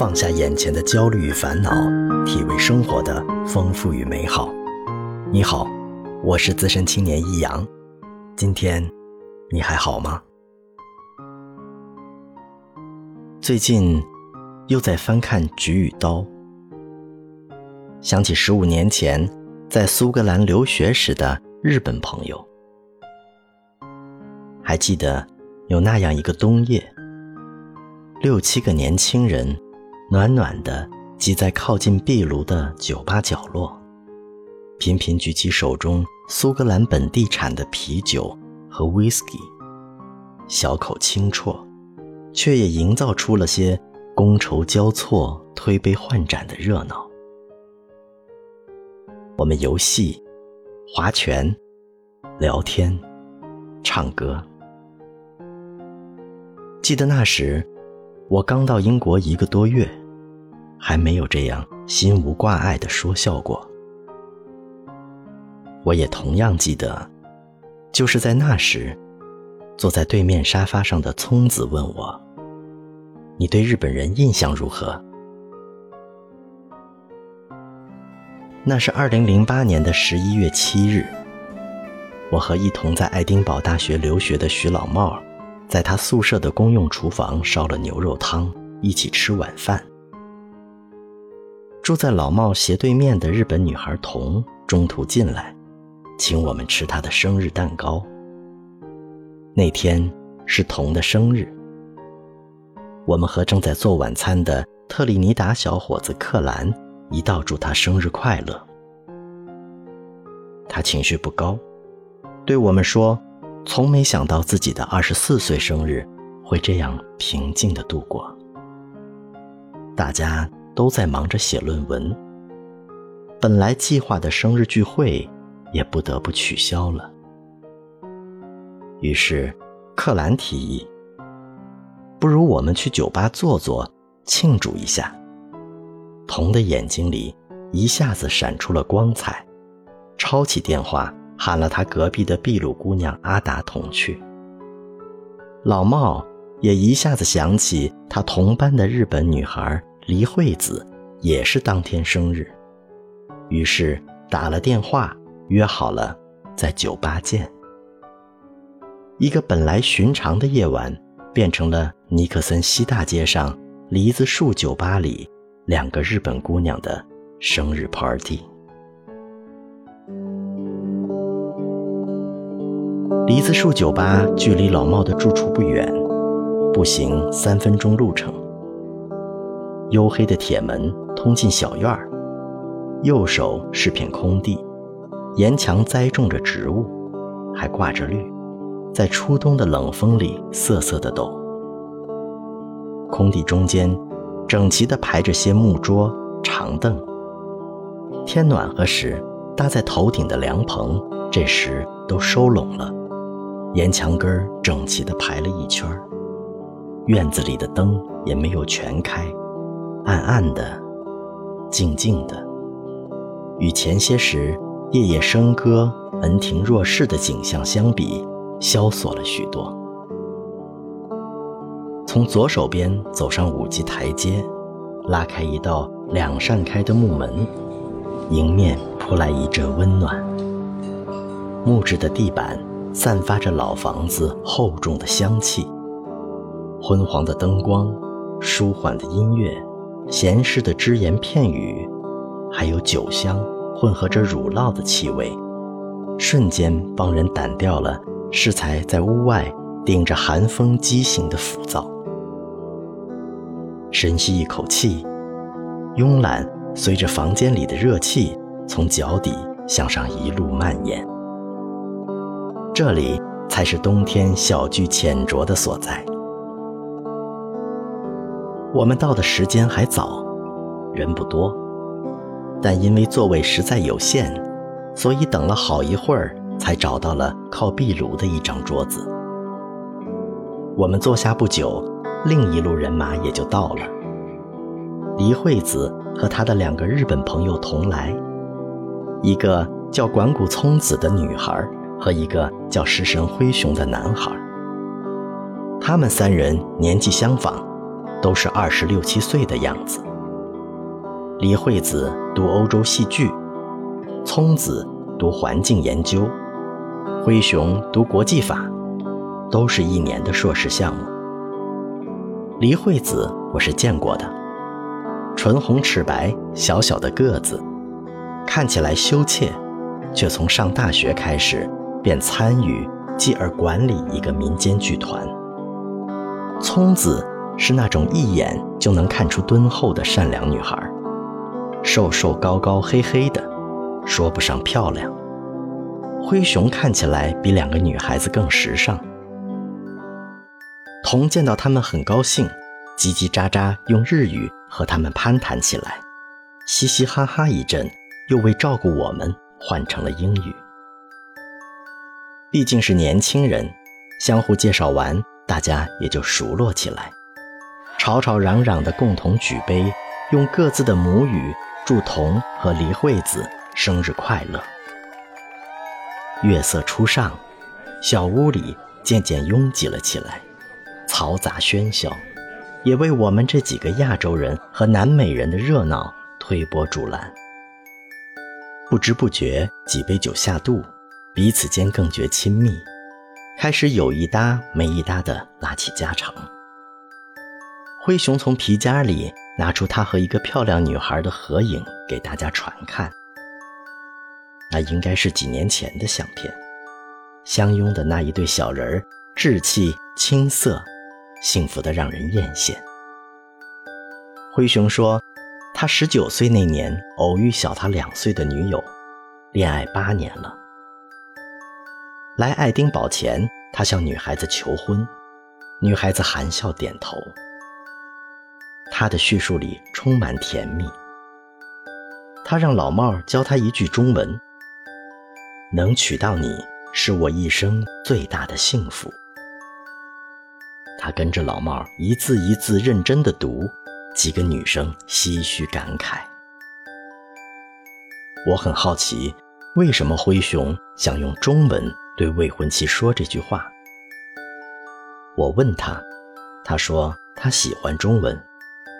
放下眼前的焦虑与烦恼，体味生活的丰富与美好。你好，我是资深青年易阳，今天你还好吗？最近又在翻看《菊与刀》，想起十五年前在苏格兰留学时的日本朋友，还记得有那样一个冬夜，六七个年轻人。暖暖的挤在靠近壁炉的酒吧角落，频频举起手中苏格兰本地产的啤酒和 whisky，小口轻啜，却也营造出了些觥筹交错、推杯换盏的热闹。我们游戏、划拳、聊天、唱歌。记得那时，我刚到英国一个多月。还没有这样心无挂碍的说笑过。我也同样记得，就是在那时，坐在对面沙发上的聪子问我：“你对日本人印象如何？”那是二零零八年的十一月七日，我和一同在爱丁堡大学留学的徐老茂，在他宿舍的公用厨房烧了牛肉汤，一起吃晚饭。住在老茂斜对面的日本女孩童中途进来，请我们吃她的生日蛋糕。那天是童的生日，我们和正在做晚餐的特立尼达小伙子克兰一道祝他生日快乐。他情绪不高，对我们说：“从没想到自己的二十四岁生日会这样平静的度过。”大家。都在忙着写论文，本来计划的生日聚会也不得不取消了。于是，克兰提议：“不如我们去酒吧坐坐，庆祝一下。”童的眼睛里一下子闪出了光彩，抄起电话喊了他隔壁的秘鲁姑娘阿达同去。老茂也一下子想起他同班的日本女孩。黎惠子也是当天生日，于是打了电话约好了在酒吧见。一个本来寻常的夜晚，变成了尼克森西大街上梨子树酒吧里两个日本姑娘的生日 party。梨子树酒吧距离老茂的住处不远，步行三分钟路程。黝黑的铁门通进小院儿，右手是片空地，沿墙栽种着植物，还挂着绿，在初冬的冷风里瑟瑟的抖。空地中间，整齐地排着些木桌、长凳。天暖和时，搭在头顶的凉棚这时都收拢了，沿墙根儿整齐地排了一圈儿。院子里的灯也没有全开。暗暗的，静静的，与前些时夜夜笙歌、门庭若市的景象相比，萧索了许多。从左手边走上五级台阶，拉开一道两扇开的木门，迎面扑来一阵温暖。木质的地板散发着老房子厚重的香气，昏黄的灯光，舒缓的音乐。闲适的只言片语，还有酒香混合着乳酪的气味，瞬间帮人掸掉了适才在屋外顶着寒风畸形的浮躁。深吸一口气，慵懒随着房间里的热气从脚底向上一路蔓延。这里才是冬天小聚浅酌的所在。我们到的时间还早，人不多，但因为座位实在有限，所以等了好一会儿才找到了靠壁炉的一张桌子。我们坐下不久，另一路人马也就到了。黎惠子和她的两个日本朋友同来，一个叫管谷聪子的女孩和一个叫石神灰熊的男孩。他们三人年纪相仿。都是二十六七岁的样子。李惠子读欧洲戏剧，聪子读环境研究，灰熊读国际法，都是一年的硕士项目。李惠子我是见过的，唇红齿白，小小的个子，看起来羞怯，却从上大学开始便参与继而管理一个民间剧团。聪子是那种一眼就能看出敦厚的善良女孩。瘦瘦高高黑黑的，说不上漂亮。灰熊看起来比两个女孩子更时尚。童见到他们很高兴，叽叽喳喳用日语和他们攀谈起来，嘻嘻哈哈一阵，又为照顾我们换成了英语。毕竟是年轻人，相互介绍完，大家也就熟络起来，吵吵嚷嚷的共同举杯，用各自的母语。祝童和黎惠子生日快乐。月色初上，小屋里渐渐拥挤了起来，嘈杂喧嚣，也为我们这几个亚洲人和南美人的热闹推波助澜。不知不觉，几杯酒下肚，彼此间更觉亲密，开始有一搭没一搭的拉起家常。灰熊从皮夹里。拿出他和一个漂亮女孩的合影给大家传看，那应该是几年前的相片。相拥的那一对小人儿，稚气青涩，幸福的让人艳羡。灰熊说，他十九岁那年偶遇小他两岁的女友，恋爱八年了。来爱丁堡前，他向女孩子求婚，女孩子含笑点头。他的叙述里充满甜蜜。他让老帽教他一句中文：“能娶到你是我一生最大的幸福。”他跟着老帽一字一字认真的读，几个女生唏嘘感慨。我很好奇，为什么灰熊想用中文对未婚妻说这句话？我问他，他说他喜欢中文。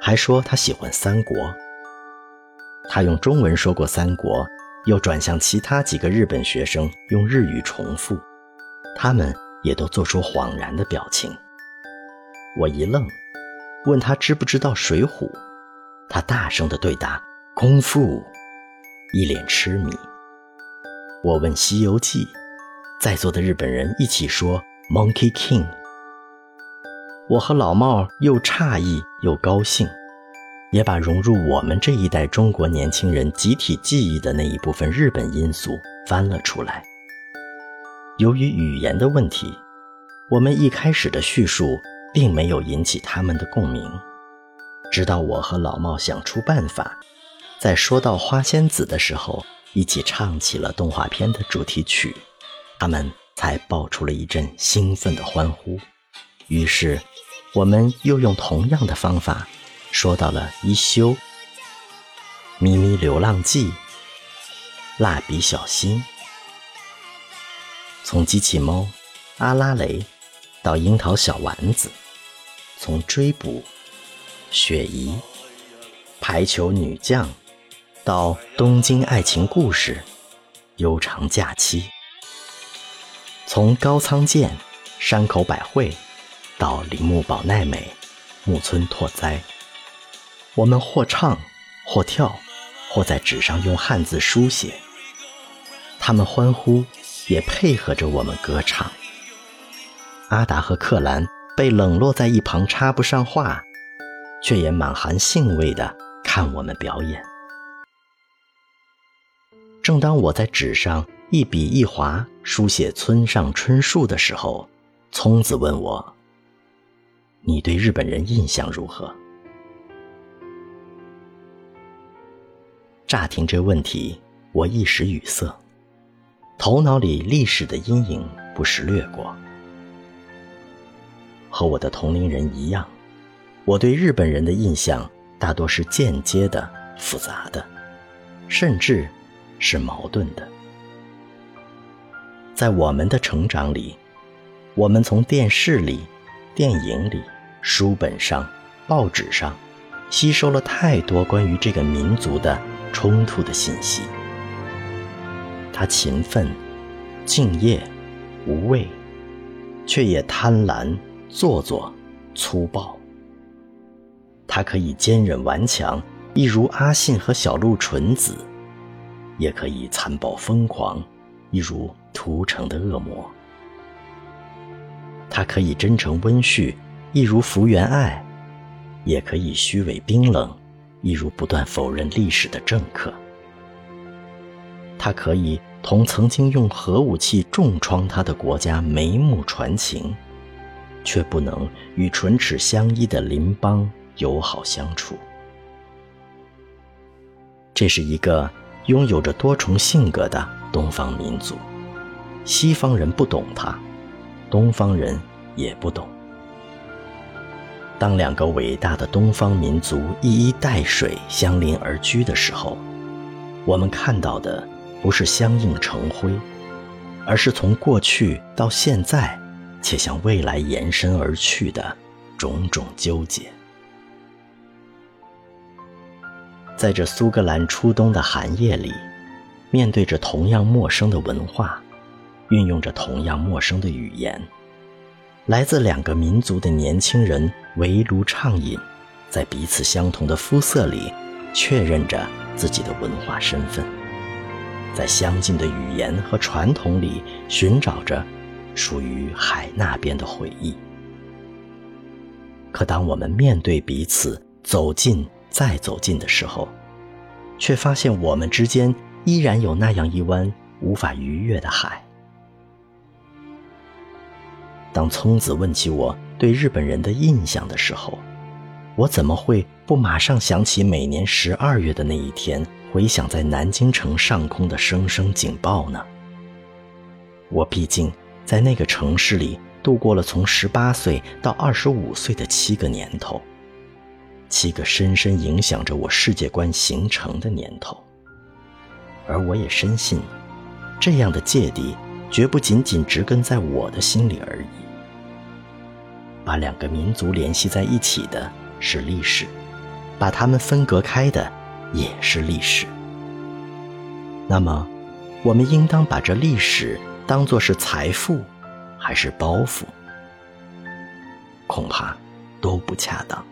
还说他喜欢三国。他用中文说过三国，又转向其他几个日本学生用日语重复，他们也都做出恍然的表情。我一愣，问他知不知道水浒，他大声的对答功夫，一脸痴迷。我问西游记，在座的日本人一起说 Monkey King。我和老帽又诧异又高兴，也把融入我们这一代中国年轻人集体记忆的那一部分日本因素翻了出来。由于语言的问题，我们一开始的叙述并没有引起他们的共鸣，直到我和老帽想出办法，在说到花仙子的时候，一起唱起了动画片的主题曲，他们才爆出了一阵兴奋的欢呼。于是。我们又用同样的方法说到了一休、咪咪流浪记、蜡笔小新，从机器猫、阿拉蕾到樱桃小丸子，从追捕、雪姨、排球女将到东京爱情故事、悠长假期，从高仓健、山口百惠。到铃木保奈美、木村拓哉，我们或唱，或跳，或在纸上用汉字书写。他们欢呼，也配合着我们歌唱。阿达和克兰被冷落在一旁，插不上话，却也满含兴味地看我们表演。正当我在纸上一笔一划书写村上春树的时候，聪子问我。你对日本人印象如何？乍听这问题，我一时语塞，头脑里历史的阴影不时掠过。和我的同龄人一样，我对日本人的印象大多是间接的、复杂的，甚至是矛盾的。在我们的成长里，我们从电视里、电影里。书本上，报纸上，吸收了太多关于这个民族的冲突的信息。他勤奋、敬业、无畏，却也贪婪、做作、粗暴。他可以坚忍顽强，一如阿信和小鹿纯子；也可以残暴疯狂，一如屠城的恶魔。他可以真诚温煦，一如福原爱；也可以虚伪冰冷，一如不断否认历史的政客。他可以同曾经用核武器重创他的国家眉目传情，却不能与唇齿相依的邻邦。友好相处，这是一个拥有着多重性格的东方民族。西方人不懂他，东方人也不懂。当两个伟大的东方民族一衣带水相邻而居的时候，我们看到的不是相映成辉，而是从过去到现在，且向未来延伸而去的种种纠结。在这苏格兰初冬的寒夜里，面对着同样陌生的文化，运用着同样陌生的语言，来自两个民族的年轻人围炉畅饮，在彼此相同的肤色里确认着自己的文化身份，在相近的语言和传统里寻找着属于海那边的回忆。可当我们面对彼此，走近。再走近的时候，却发现我们之间依然有那样一湾无法逾越的海。当聪子问起我对日本人的印象的时候，我怎么会不马上想起每年十二月的那一天，回想在南京城上空的声声警报呢？我毕竟在那个城市里度过了从十八岁到二十五岁的七个年头。七个深深影响着我世界观形成的年头，而我也深信，这样的芥蒂绝不仅仅植根在我的心里而已。把两个民族联系在一起的是历史，把它们分隔开的也是历史。那么，我们应当把这历史当作是财富，还是包袱？恐怕都不恰当。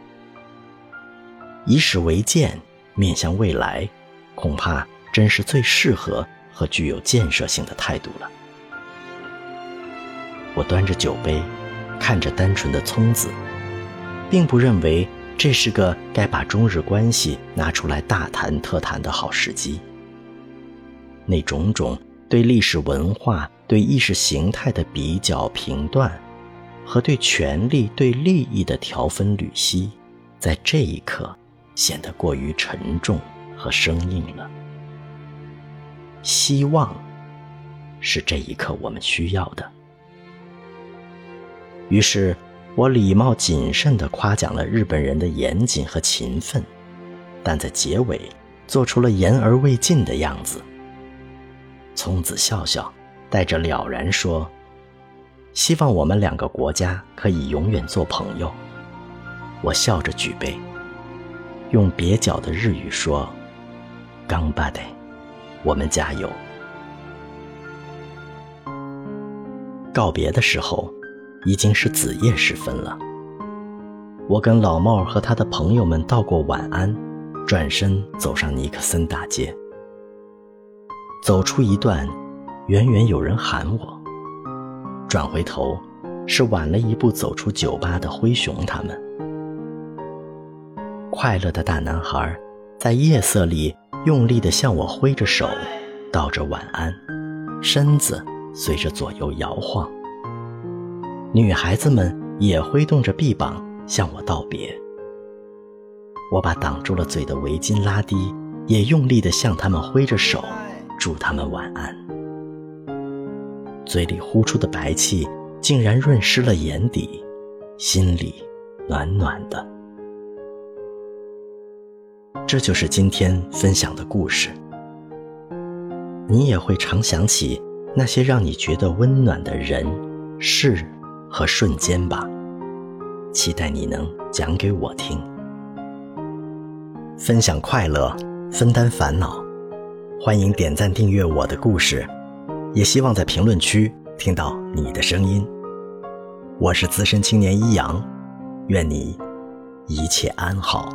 以史为鉴，面向未来，恐怕真是最适合和具有建设性的态度了。我端着酒杯，看着单纯的聪子，并不认为这是个该把中日关系拿出来大谈特谈的好时机。那种种对历史文化、对意识形态的比较评断，和对权力、对利益的条分缕析，在这一刻。显得过于沉重和生硬了。希望是这一刻我们需要的。于是，我礼貌谨慎地夸奖了日本人的严谨和勤奋，但在结尾做出了言而未尽的样子。聪子笑笑，带着了然说：“希望我们两个国家可以永远做朋友。”我笑着举杯。用蹩脚的日语说：“刚巴得，我们加油。”告别的时候，已经是子夜时分了。我跟老帽和他的朋友们道过晚安，转身走上尼克森大街。走出一段，远远有人喊我。转回头，是晚了一步走出酒吧的灰熊他们。快乐的大男孩，在夜色里用力地向我挥着手，道着晚安，身子随着左右摇晃。女孩子们也挥动着臂膀向我道别。我把挡住了嘴的围巾拉低，也用力地向他们挥着手，祝他们晚安。嘴里呼出的白气竟然润湿了眼底，心里暖暖的。这就是今天分享的故事。你也会常想起那些让你觉得温暖的人、事和瞬间吧？期待你能讲给我听。分享快乐，分担烦恼，欢迎点赞订阅我的故事，也希望在评论区听到你的声音。我是资深青年一阳，愿你一切安好。